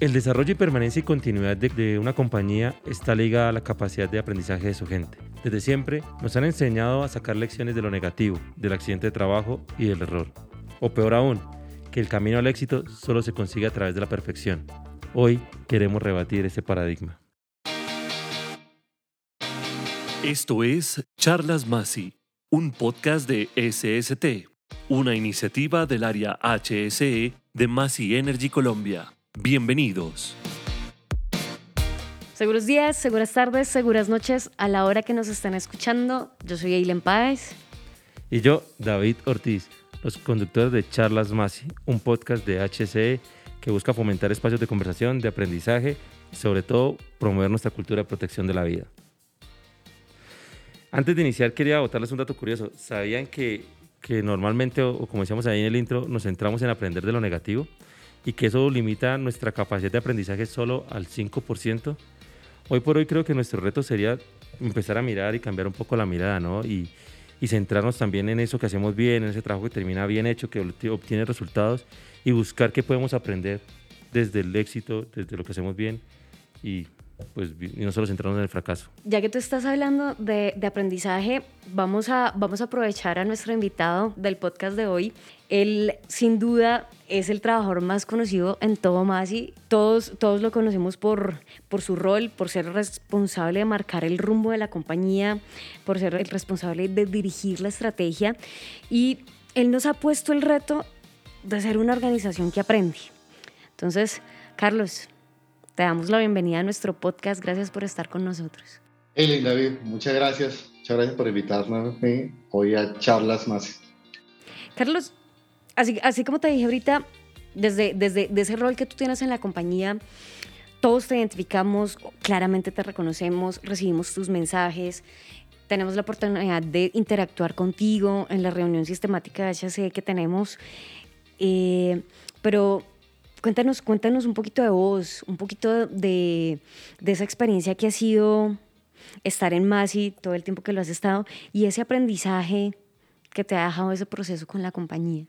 El desarrollo y permanencia y continuidad de, una compañía está ligada a la capacidad de aprendizaje de su gente. Desde siempre nos han enseñado a sacar lecciones de lo negativo, del accidente de trabajo y del error. O peor aún, que el camino al éxito solo se consigue a través de la perfección. Hoy queremos rebatir ese paradigma. Esto es Charlas Masi, un podcast de SST, una iniciativa del área HSE de Masi Energy Colombia. Bienvenidos. Seguros días, seguras tardes, seguras noches a la hora que nos están escuchando. Yo soy Eileen Páez. Y yo, David Ortiz, los conductores de Charlas Masi, un podcast de HCE que busca fomentar espacios de conversación, de aprendizaje y sobre todo promover nuestra cultura de protección de la vida. Antes de iniciar quería botarles un dato curioso. ¿Sabían que, que normalmente, o como decíamos ahí en el intro, nos centramos en aprender de lo negativo? Y que eso limita nuestra capacidad de aprendizaje solo al 5%. Hoy por hoy creo que nuestro reto sería empezar a mirar y cambiar un poco la mirada, ¿no? Y, y centrarnos también en eso que hacemos bien, en ese trabajo que termina bien hecho, que obtiene resultados y buscar qué podemos aprender desde el éxito, desde lo que hacemos bien y pues y no solo centrarnos en el fracaso. Ya que tú estás hablando de, de, aprendizaje, vamos a, vamos a aprovechar a nuestro invitado del podcast de hoy. Él sin duda es el trabajador más conocido en todo Masi. Todos, todos lo conocemos por, por su rol, por ser responsable de marcar el rumbo de la compañía, por ser el responsable de dirigir la estrategia. Y él nos ha puesto el reto de ser una organización que aprende. Entonces, Carlos, te damos la bienvenida a nuestro podcast. Gracias por estar con nosotros. Hey, David, muchas gracias. Muchas gracias por invitarme hoy a Charlas Más. Carlos, así, así como te dije ahorita, desde, desde ese rol que tú tienes en la compañía, todos te identificamos, claramente te reconocemos, recibimos tus mensajes, tenemos la oportunidad de interactuar contigo en la reunión sistemática de HC que tenemos, eh, pero Cuéntanos, cuéntanos un poquito de vos, un poquito de, esa experiencia que ha sido estar en Masi todo el tiempo que lo has estado y ese aprendizaje que te ha dejado ese proceso con la compañía.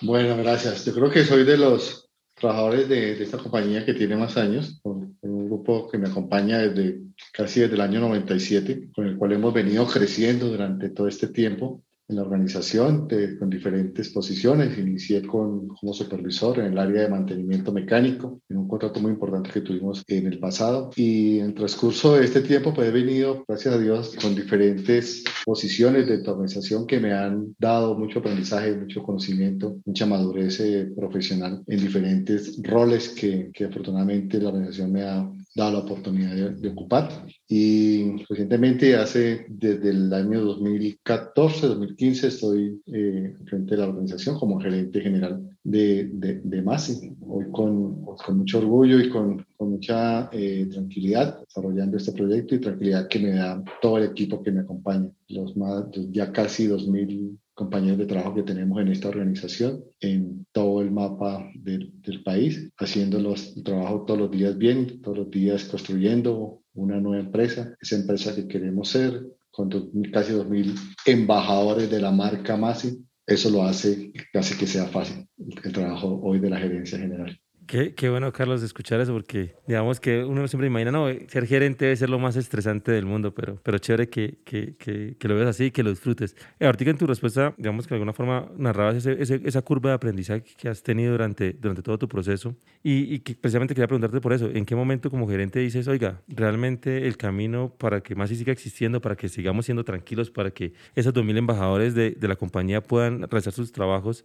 Bueno, gracias. Yo creo que soy de los trabajadores de, de esta compañía que tiene más años, con, un grupo que me acompaña desde casi desde el año 97, con el cual hemos venido creciendo durante todo este tiempo en la organización con diferentes posiciones. Inicié con, como supervisor en el área de mantenimiento mecánico, en un contrato muy importante que tuvimos en el pasado. Y en el transcurso de este tiempo, pues he venido, gracias a Dios, con diferentes posiciones de tu organización que me han dado mucho aprendizaje, mucho conocimiento, mucha madurez eh, profesional en diferentes roles que, que afortunadamente la organización me ha dado la oportunidad de, ocupar. Y recientemente, hace desde el año 2014, 2015, estoy eh, frente de la organización como gerente general de, de, de MASI. Hoy con, con, mucho orgullo y con, con mucha eh, tranquilidad desarrollando este proyecto y tranquilidad que me da todo el equipo que me acompaña. Los más, ya casi 2.000 compañeros de trabajo que tenemos en esta organización, en todo el mapa del, país, haciendo los, el trabajo todos los días bien, todos los días construyendo una nueva empresa, esa empresa que queremos ser, con casi 2.000 embajadores de la marca Masi. Eso lo hace, hace que sea fácil el trabajo hoy de la gerencia general. Qué, qué, bueno, Carlos, escuchar eso, porque digamos que uno siempre imagina, no, ser gerente debe ser lo más estresante del mundo, pero, pero chévere que, que, que, lo veas así y que lo disfrutes. Eh, ahorita en tu respuesta, digamos que de alguna forma narrabas ese, esa curva de aprendizaje que has tenido durante, durante todo tu proceso y, y, que precisamente quería preguntarte por eso, ¿en qué momento como gerente dices, oiga, realmente el camino para que más siga existiendo, para que sigamos siendo tranquilos, para que esos 2.000 embajadores de, de la compañía puedan realizar sus trabajos?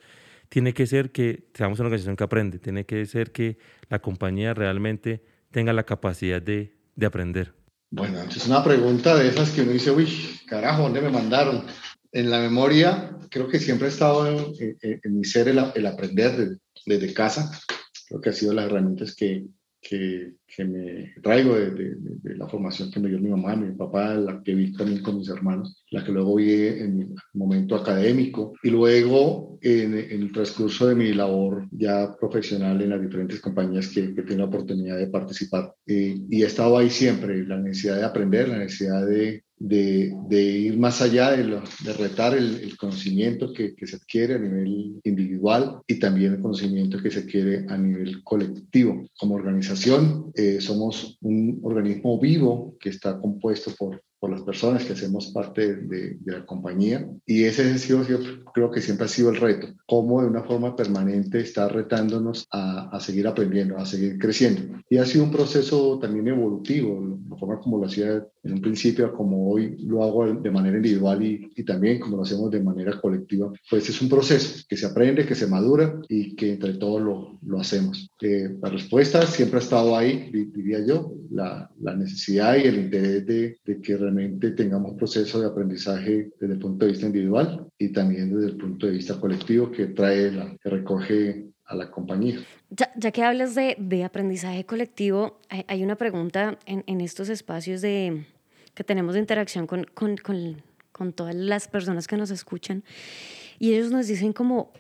Tiene que ser que seamos una organización que aprende, tiene que ser que la compañía realmente tenga la capacidad de, de aprender. Bueno, es una pregunta de esas que uno dice, uy, carajo, ¿dónde me mandaron? En la memoria, creo que siempre ha estado en, mi ser el, aprender desde, casa. Creo que ha sido las herramientas que, que, que me traigo de, la formación que me dio mi mamá, mi papá, la que vi también con mis hermanos, la que luego vi en mi momento académico y luego en, el transcurso de mi labor ya profesional en las diferentes compañías que, que tengo la oportunidad de participar. y he estado ahí siempre, la necesidad de aprender, la necesidad de, de, ir más allá de, lo, retar el, conocimiento que, que, se adquiere a nivel individual y también el conocimiento que se adquiere a nivel colectivo. Como organización, eh, somos un organismo vivo que está compuesto por por las personas que hacemos parte de, de, la compañía. Y ese ha sido, yo creo que siempre ha sido el reto, cómo de una forma permanente está retándonos a, a, seguir aprendiendo, a seguir creciendo. Y ha sido un proceso también evolutivo, la forma como lo hacía en un principio, como hoy lo hago de manera individual y, y también como lo hacemos de manera colectiva, pues es un proceso que se aprende, que se madura y que entre todos lo, lo hacemos. Eh, la respuesta siempre ha estado ahí, diría yo, la, la necesidad y el interés de, de que realmente tengamos un proceso de aprendizaje desde el punto de vista individual y también desde el punto de vista colectivo que trae, que recoge a la compañía. Ya, que hablas de, de, aprendizaje colectivo, hay, hay una pregunta en, en, estos espacios de, que tenemos de interacción con, con, con, con todas las personas que nos escuchan y ellos nos dicen como,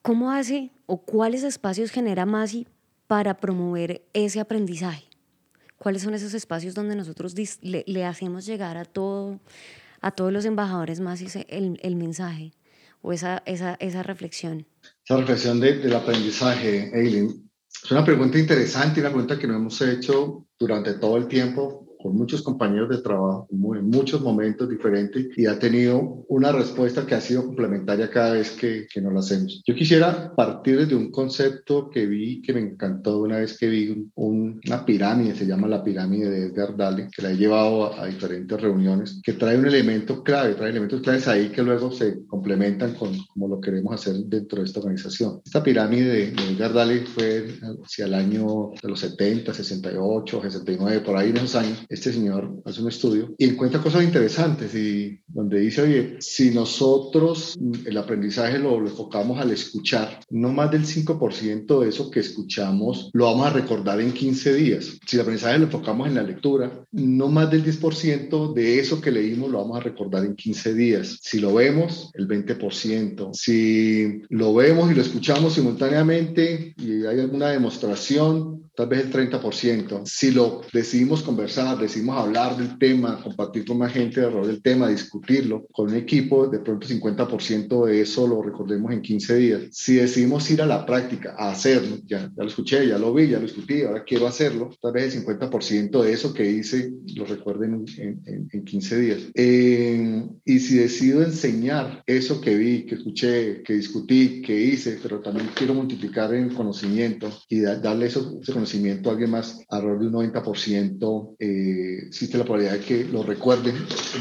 ¿cómo hace o cuáles espacios genera Masi para promover ese aprendizaje? ¿Cuáles son esos espacios donde nosotros le, le hacemos llegar a, todo, a todos los embajadores Masi el, el mensaje o esa, esa, esa reflexión? Esa reflexión de, del aprendizaje, Eileen, es una pregunta interesante y una pregunta que nos hemos hecho durante todo el tiempo con muchos compañeros de trabajo en muchos momentos diferentes y ha tenido una respuesta que ha sido complementaria cada vez que, que nos la hacemos. Yo quisiera partir de un concepto que vi, que me encantó una vez que vi un, una pirámide, se llama la pirámide de Edgar Dale, que la he llevado a, a, diferentes reuniones, que trae un elemento clave, trae elementos claves ahí que luego se complementan con como lo queremos hacer dentro de esta organización. Esta pirámide de, de Edgar Dale fue hacia el año de los 70, 68, 69, por ahí en esos años este señor hace un estudio y encuentra cosas interesantes y donde dice, oye, si nosotros el aprendizaje lo, lo enfocamos al escuchar, no más del 5% de eso que escuchamos lo vamos a recordar en 15 días. Si el aprendizaje lo enfocamos en la lectura, no más del 10% de eso que leímos lo vamos a recordar en 15 días. Si lo vemos, el 20%. Si lo vemos y lo escuchamos simultáneamente y hay alguna demostración, tal vez el 30%. Si lo decidimos conversar, decidimos hablar del tema, compartir con más gente alrededor del tema, discutirlo con un equipo, de pronto 50% de eso lo recordemos en 15 días. Si decidimos ir a la práctica, a hacerlo, ya, ya lo escuché, ya lo vi, ya lo discutí, ahora quiero hacerlo, tal vez el 50% de eso que hice lo recuerden en, en, en 15 días. Eh, y si decido enseñar eso que vi, que escuché, que discutí, que hice, pero también quiero multiplicar en conocimiento y da, darle eso, ese conocimiento a alguien más, alrededor de un 90% eh, existe la probabilidad de que lo recuerden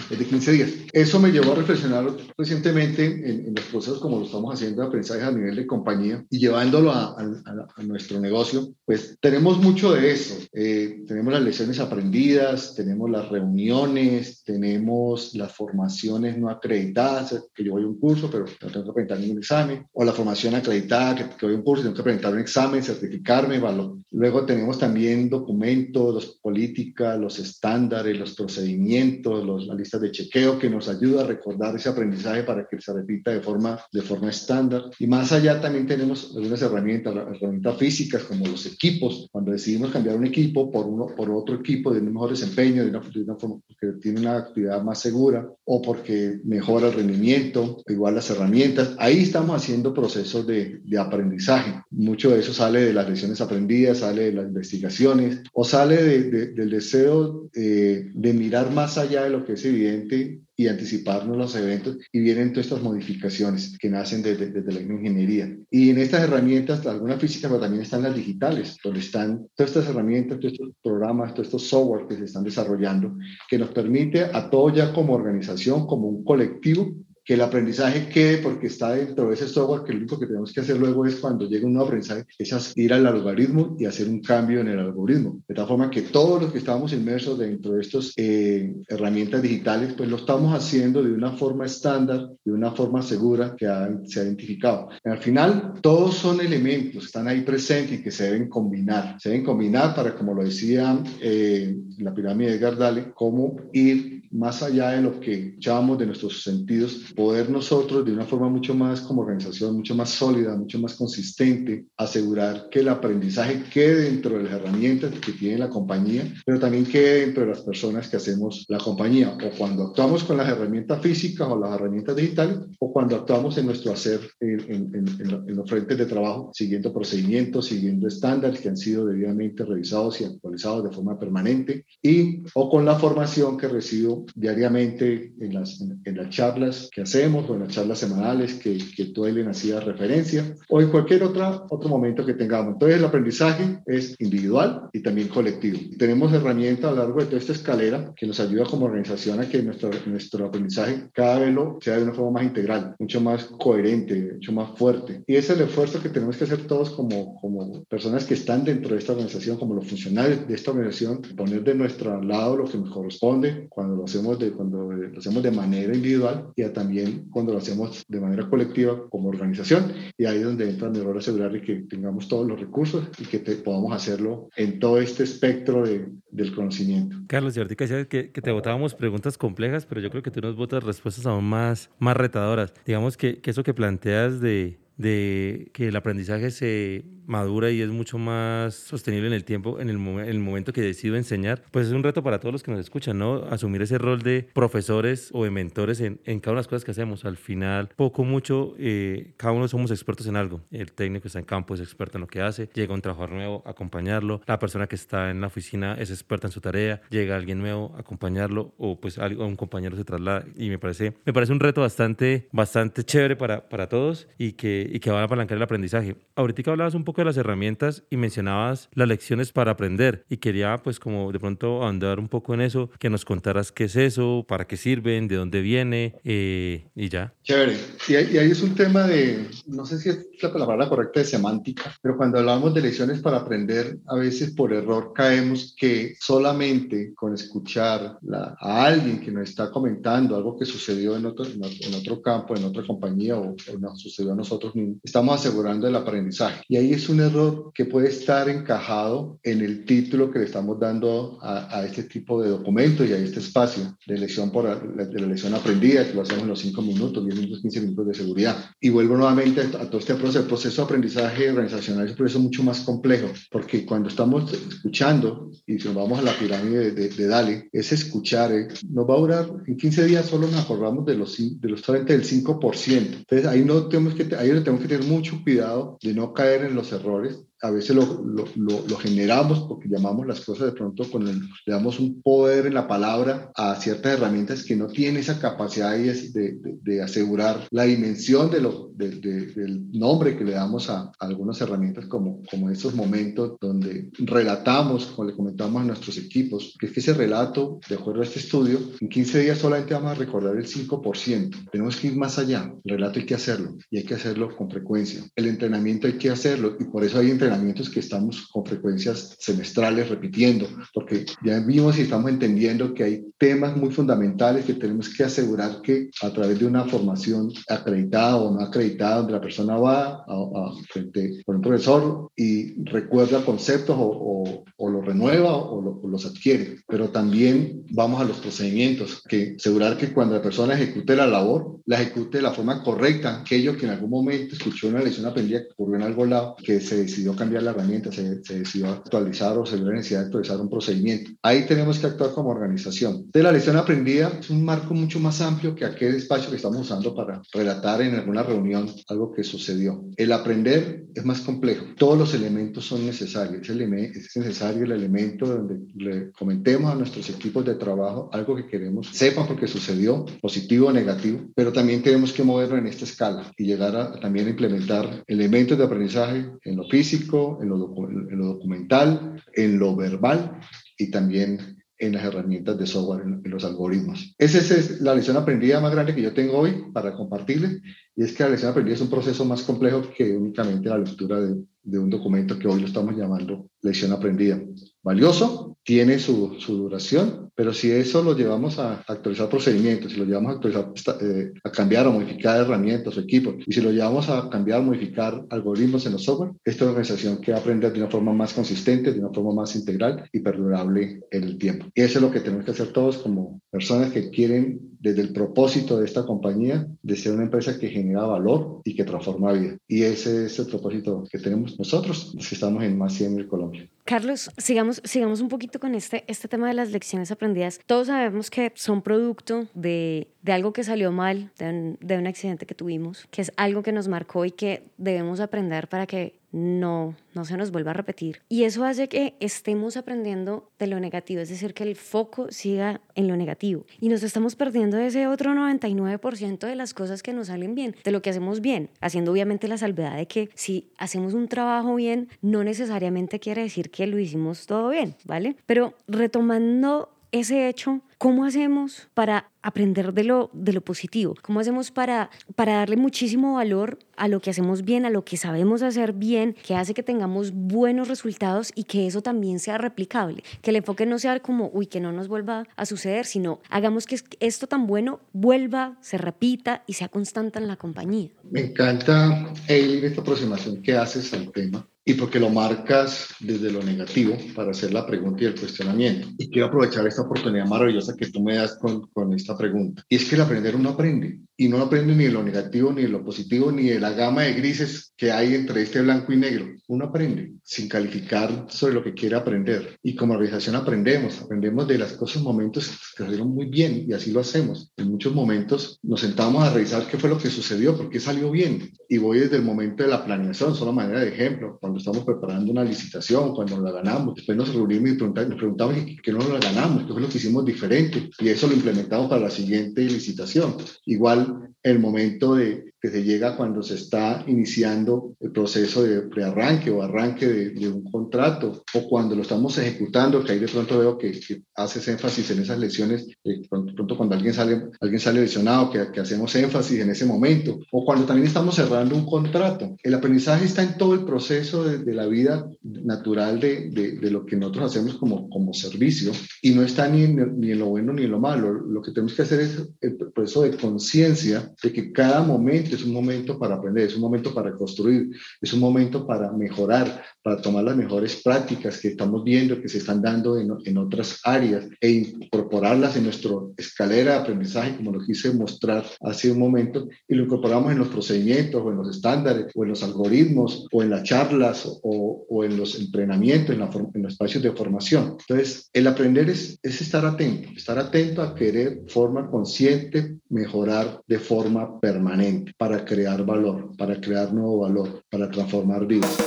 de 15 días. Eso me llevó a reflexionar recientemente en, en los procesos como lo estamos haciendo de aprendizaje a nivel de compañía y llevándolo a, a, a nuestro negocio, pues tenemos mucho de eso. Eh, tenemos las lecciones aprendidas, tenemos las reuniones, tenemos las formaciones no acreditadas, que yo voy a un curso, pero no tengo que presentar ningún examen, o la formación acreditada, que, que voy a un curso tengo que presentar un examen, certificarme, valor. Luego tenemos también documentos, los, políticas, los estándares, los procedimientos, los, las listas de chequeo que nos ayuda a recordar ese aprendizaje para que se repita de forma, de forma estándar. Y más allá también tenemos algunas herramientas, herramientas físicas como los equipos. Cuando decidimos cambiar un equipo por, uno, por otro equipo de un mejor desempeño, de una, de una forma que tiene una actividad más segura o porque mejora el rendimiento, igual las herramientas, ahí estamos haciendo procesos de, de aprendizaje. Mucho de eso sale de las lecciones aprendidas, sale de las investigaciones o sale de, de, del deseo eh, de mirar más allá de lo que es evidente y anticiparnos los eventos y vienen todas estas modificaciones que nacen desde, desde la ingeniería. Y en estas herramientas, algunas físicas, pero también están las digitales, donde están todas estas herramientas, todos estos programas, todos estos software que se están desarrollando, que nos permite a todos ya como organización, como un colectivo, que el aprendizaje quede porque está dentro de ese software, que lo único que tenemos que hacer luego es cuando llegue un nuevo aprendizaje, es ir al algoritmo y hacer un cambio en el algoritmo. De tal forma que todos los que estamos inmersos dentro de estas eh, herramientas digitales, pues lo estamos haciendo de una forma estándar, de una forma segura que ha, se ha identificado. Al final, todos son elementos que están ahí presentes y que se deben combinar. Se deben combinar para, como lo decía eh, la pirámide de Gardale, cómo ir más allá de lo que escuchábamos de nuestros sentidos, poder nosotros de una forma mucho más como organización, mucho más sólida, mucho más consistente, asegurar que el aprendizaje quede dentro de las herramientas que tiene la compañía, pero también quede dentro de las personas que hacemos la compañía, o cuando actuamos con las herramientas físicas o las herramientas digitales, o cuando actuamos en nuestro hacer en, en los frentes de trabajo, siguiendo procedimientos, siguiendo estándares que han sido debidamente revisados y actualizados de forma permanente, y o con la formación que recibo diariamente en las, en, las charlas que hacemos o en las charlas semanales que, que tú, Ellen, hacías referencia, o en cualquier otra, otro momento que tengamos. Entonces, el aprendizaje es individual y también colectivo. Tenemos herramientas a lo largo de toda esta escalera que nos ayuda como organización a que nuestro, nuestro aprendizaje cada vez lo sea de una forma más integral, mucho más coherente, mucho más fuerte. Y es el esfuerzo que tenemos que hacer todos como, como personas que están dentro de esta organización, como los funcionarios de esta organización, poner de nuestro lado lo que nos corresponde cuando lo hacemos de, cuando lo hacemos de manera individual y también cuando lo hacemos de manera colectiva como organización. Y ahí es donde entra el error asegurar que tengamos todos los recursos y que podamos hacerlo en todo este espectro de, del conocimiento. Carlos, y ahorita decías que, que te botábamos preguntas complejas, pero yo creo que tú nos botas respuestas aún más, más retadoras. Digamos que, que eso que planteas de, de que el aprendizaje se madura y es mucho más sostenible en el tiempo, en el, el, momento que decido enseñar, pues es un reto para todos los que nos escuchan, ¿no? Asumir ese rol de profesores o de mentores en, en cada una de las cosas que hacemos. Al final, poco, mucho, eh, cada uno somos expertos en algo. El técnico está en campo, es experto en lo que hace, llega un trabajador nuevo, acompañarlo. La persona que está en la oficina es experta en su tarea, llega alguien nuevo, acompañarlo, o pues un compañero se traslada. Y me parece, me parece un reto bastante, bastante chévere para, para todos y que, y que va a apalancar el aprendizaje. Ahorita hablabas un poco de las herramientas y mencionabas las lecciones para aprender y quería pues como de pronto andar un poco en eso, que nos contaras qué es eso, para qué sirven, de dónde viene eh, y ya. Chévere. Y ahí, es un tema de, no sé si es la palabra correcta de semántica, pero cuando hablamos de lecciones para aprender, a veces por error caemos que solamente con escuchar a alguien que nos está comentando algo que sucedió en otro, en otro campo, en otra compañía o, o nos sucedió a nosotros mismos, estamos asegurando el aprendizaje. Y ahí es un error que puede estar encajado en el título que le estamos dando a, este tipo de documento y a este espacio de lección por de la lección aprendida, que lo hacemos en los 5 minutos, 10 minutos, 15 minutos de seguridad. Y vuelvo nuevamente a todo este proceso. El proceso de aprendizaje organizacional es un proceso mucho más complejo, porque cuando estamos escuchando, y si nos vamos a la pirámide de, de, Dale, es escuchar, eh, nos va a durar, en 15 días solo nos acordamos de los, de los 30 del 5%. Entonces ahí no tenemos que, ahí tenemos que tener mucho cuidado de no caer en los errores a veces lo, lo, lo, generamos porque llamamos las cosas de pronto con el, le damos un poder en la palabra a ciertas herramientas que no tienen esa capacidad de, de, de asegurar la dimensión de lo, del nombre que le damos a, algunas herramientas como, como estos momentos donde relatamos, como le comentamos a nuestros equipos, que es que ese relato, de acuerdo a este estudio, en 15 días solamente vamos a recordar el 5%. Tenemos que ir más allá. El relato hay que hacerlo y hay que hacerlo con frecuencia. El entrenamiento hay que hacerlo y por eso hay entrenamiento que estamos con frecuencias semestrales repitiendo, porque ya vimos y estamos entendiendo que hay temas muy fundamentales que tenemos que asegurar que a través de una formación acreditada o no acreditada, donde la persona va a, frente por un profesor y recuerda conceptos o, o, los renueva o, los adquiere, pero también vamos a los procedimientos, que asegurar que cuando la persona ejecute la labor, la ejecute de la forma correcta, aquello que en algún momento escuchó una lección aprendida que ocurrió en algún lado, que se decidió cambiar la herramienta, se, se decidió actualizar o se dio la necesidad de actualizar un procedimiento. Ahí tenemos que actuar como organización. De la lección aprendida es un marco mucho más amplio que aquel espacio que estamos usando para relatar en alguna reunión algo que sucedió. El aprender es más complejo. Todos los elementos son necesarios. Es, necesario el elemento donde le comentemos a nuestros equipos de trabajo algo que queremos, sepan porque sucedió, positivo o negativo, pero también tenemos que moverlo en esta escala y llegar a también a implementar elementos de aprendizaje en lo físico, en lo, documental, en lo verbal y también en las herramientas de software, en, los algoritmos. Esa es la lección aprendida más grande que yo tengo hoy para compartirles, y es que la lección aprendida es un proceso más complejo que únicamente la lectura de, de un documento que hoy lo estamos llamando lección aprendida. Valioso, tiene su, su duración, pero si eso lo llevamos a actualizar procedimientos, si lo llevamos a, actualizar, eh, a cambiar o modificar herramientas o equipos, y si lo llevamos a cambiar modificar algoritmos en los software, esta organización que aprende de una forma más consistente, de una forma más integral y perdurable en el tiempo. Y eso es lo que tenemos que hacer todos como personas que quieren, desde el propósito de esta compañía, de ser una empresa que genera valor y que transforma vida. Y ese es el propósito que tenemos nosotros, los que estamos en Más 100 Colombia. Carlos, sigamos, sigamos un poquito con este, este tema de las lecciones aprendidas. Todos sabemos que son producto de, de algo que salió mal, de un, de un accidente que tuvimos, que es algo que nos marcó y que debemos aprender para que no, no se nos vuelva a repetir. Y eso hace que estemos aprendiendo de lo negativo, es decir, que el foco siga en lo negativo. Y nos estamos perdiendo ese otro 99% de las cosas que nos salen bien, de lo que hacemos bien, haciendo obviamente la salvedad de que si hacemos un trabajo bien, no necesariamente quiere decir que lo hicimos todo bien, ¿vale? Pero retomando ese hecho, ¿cómo hacemos para aprender de lo, de lo positivo? ¿Cómo hacemos para, para darle muchísimo valor a lo que hacemos bien, a lo que sabemos hacer bien, que hace que tengamos buenos resultados y que eso también sea replicable? Que el enfoque no sea como, uy, que no nos vuelva a suceder, sino hagamos que esto tan bueno vuelva, se repita y sea constante en la compañía. Me encanta, Eileen, esta aproximación que haces al tema y porque lo marcas desde lo negativo para hacer la pregunta y el cuestionamiento. Y quiero aprovechar esta oportunidad maravillosa que tú me das con, con esta pregunta. Y es que el aprender uno aprende. Y no aprende ni de lo negativo, ni de lo positivo, ni de la gama de grises que hay entre este blanco y negro. Uno aprende sin calificar sobre lo que quiere aprender. Y como organización aprendemos, aprendemos de las cosas, momentos que salieron muy bien y así lo hacemos. En muchos momentos nos sentamos a revisar qué fue lo que sucedió, por qué salió bien. Y voy desde el momento de la planeación, solo manera de ejemplo, cuando estamos preparando una licitación, cuando la ganamos, después nos reunimos y preguntamos, nos preguntamos qué no la ganamos, qué fue lo que hicimos diferente. Y eso lo implementamos para la siguiente licitación. Igual el momento de que se llega cuando se está iniciando el proceso de prearranque o arranque de, un contrato o cuando lo estamos ejecutando, que ahí de pronto veo que, que haces énfasis en esas lesiones, de pronto, cuando alguien sale, alguien sale lesionado, que, que, hacemos énfasis en ese momento, o cuando también estamos cerrando un contrato. El aprendizaje está en todo el proceso de, de la vida natural de, de, lo que nosotros hacemos como, como servicio y no está ni en, ni en lo bueno ni en lo malo. Lo que tenemos que hacer es el proceso de conciencia de que cada momento es un momento para aprender, es un momento para construir, es un momento para mejorar, para tomar las mejores prácticas que estamos viendo, que se están dando en, en otras áreas e incorporarlas en nuestra escalera de aprendizaje, como lo quise mostrar hace un momento, y lo incorporamos en los procedimientos o en los estándares o en los algoritmos o en las charlas o, o en los entrenamientos, en, la, en, los espacios de formación. Entonces, el aprender es, es estar atento, estar atento a querer forma consciente mejorar de forma permanente para crear valor, para crear nuevo valor, para transformar vidas.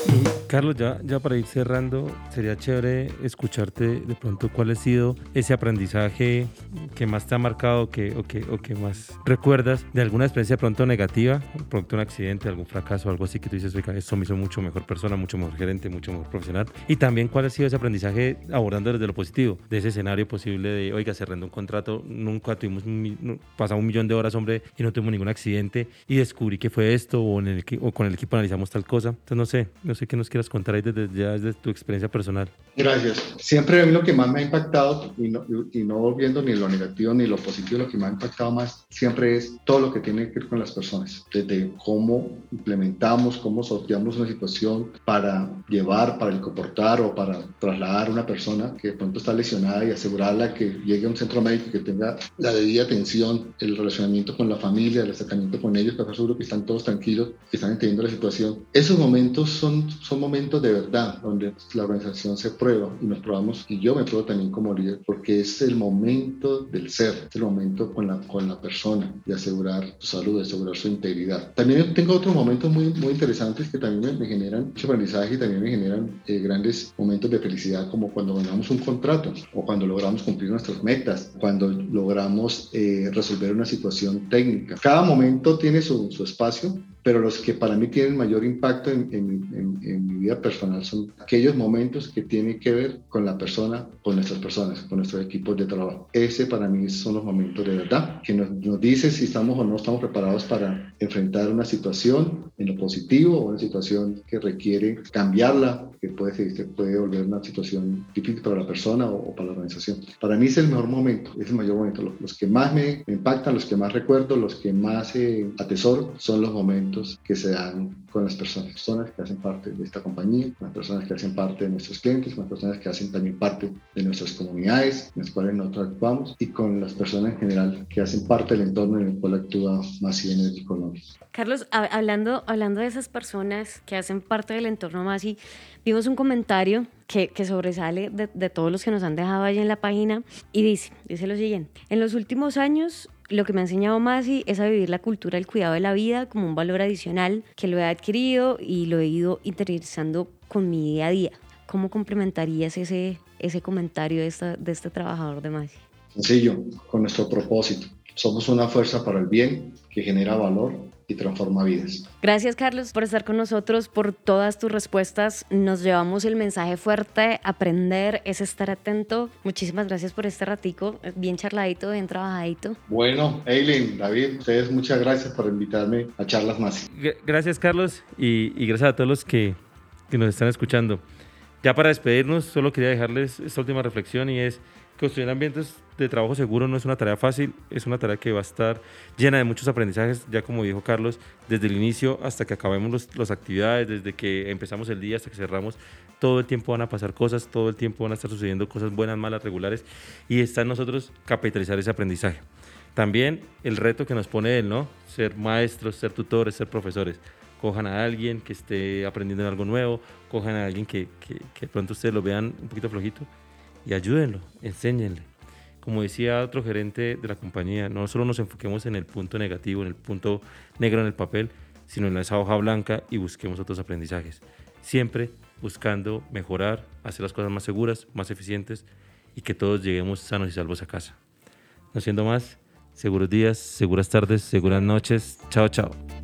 Carlos, ya, ya para ir cerrando, sería chévere escucharte de pronto cuál ha sido ese aprendizaje que más te ha marcado que, o, que, o que más recuerdas de alguna experiencia de pronto negativa, pronto un accidente, algún fracaso, algo así que tú dices, oiga, esto me hizo mucho mejor persona, mucho mejor gerente, mucho mejor profesional. Y también cuál ha sido ese aprendizaje abordando desde lo positivo, de ese escenario posible de, oiga, cerrando un contrato, nunca tuvimos, pasamos un millón de horas, hombre, y no tuvimos ningún accidente y descubrí que fue esto o, en el, o con el equipo analizamos tal cosa. Entonces, no sé, no sé qué nos quieras contar ahí desde, ya desde tu experiencia personal. Gracias. Siempre a mí lo que más me ha impactado, y no, y no volviendo ni lo negativo ni lo positivo, lo que me ha impactado más siempre es todo lo que tiene que ver con las personas, desde cómo implementamos, cómo sorteamos una situación para llevar, para comportar o para trasladar a una persona que de pronto está lesionada y asegurarla que llegue a un centro médico que tenga la debida atención, el relacionamiento con la familia, el acercamiento con ellos, seguro que están todos tranquilos, que están entendiendo la situación. Esos momentos son, son momentos de verdad, donde la organización se prueba y nos probamos, y yo me pruebo también como líder, porque es el momento del ser, es el momento con la, con la persona, de asegurar su salud, de asegurar su integridad. También tengo otros momentos muy, muy interesantes que también me, generan mucho aprendizaje y también me generan eh, grandes momentos de felicidad, como cuando ganamos un contrato o cuando logramos cumplir nuestras metas, cuando logramos eh, resolver una situación técnica. Cada momento tiene su, su espacio, pero los que para mí tienen mayor impacto en, en, en, mi vida personal son aquellos momentos que tienen que ver con la persona, con nuestras personas, con nuestros equipos de trabajo. Ese para mí son los momentos de verdad, que nos, nos dice si estamos o no estamos preparados para enfrentar una situación en lo positivo o una situación que requiere cambiarla, que puede, se puede volver una situación difícil para la persona o, para la organización. Para mí es el mejor momento, es el mayor momento. Los, los que más me, impactan, los que más recuerdo, los que más eh, atesoro son los momentos que se dan con las personas, personas que hacen parte de esta compañía, con las personas que hacen parte de nuestros clientes, con las personas que hacen también parte de nuestras comunidades en las cuales nosotros actuamos y con las personas en general que hacen parte del entorno en el cual actúa Masi Energy Colombia. Carlos, hablando, hablando de esas personas que hacen parte del entorno Masi, vimos un comentario que, que sobresale de, de, todos los que nos han dejado allí en la página y dice, dice lo siguiente, en los últimos años lo que me ha enseñado Masi es a vivir la cultura del cuidado de la vida como un valor adicional que lo he adquirido y lo he ido interiorizando con mi día a día. ¿Cómo complementarías ese, ese comentario de, esta, de este trabajador de Masi? Sencillo, con nuestro propósito. Somos una fuerza para el bien que genera valor y transforma vidas. Gracias Carlos por estar con nosotros, por todas tus respuestas. Nos llevamos el mensaje fuerte, aprender es estar atento. Muchísimas gracias por este ratico, bien charladito, bien trabajadito. Bueno, Eileen, David, ustedes muchas gracias por invitarme a charlas más. Gracias Carlos y, y gracias a todos los que, que nos están escuchando. Ya para despedirnos, solo quería dejarles esta última reflexión y es construir ambientes de trabajo seguro no es una tarea fácil, es una tarea que va a estar llena de muchos aprendizajes, ya como dijo Carlos, desde el inicio hasta que acabemos las actividades, desde que empezamos el día hasta que cerramos, todo el tiempo van a pasar cosas, todo el tiempo van a estar sucediendo cosas buenas, malas, regulares, y está en nosotros capitalizar ese aprendizaje. También el reto que nos pone él, ¿no? Ser maestros, ser tutores, ser profesores. Cojan a alguien que esté aprendiendo en algo nuevo, cojan a alguien que, que, que pronto ustedes lo vean un poquito flojito y ayúdenlo, enséñenle. Como decía otro gerente de la compañía, no solo nos enfoquemos en el punto negativo, en el punto negro en el papel, sino en esa hoja blanca y busquemos otros aprendizajes. Siempre buscando mejorar, hacer las cosas más seguras, más eficientes y que todos lleguemos sanos y salvos a casa. No siendo más, seguros días, seguras tardes, seguras noches. Chao, chao.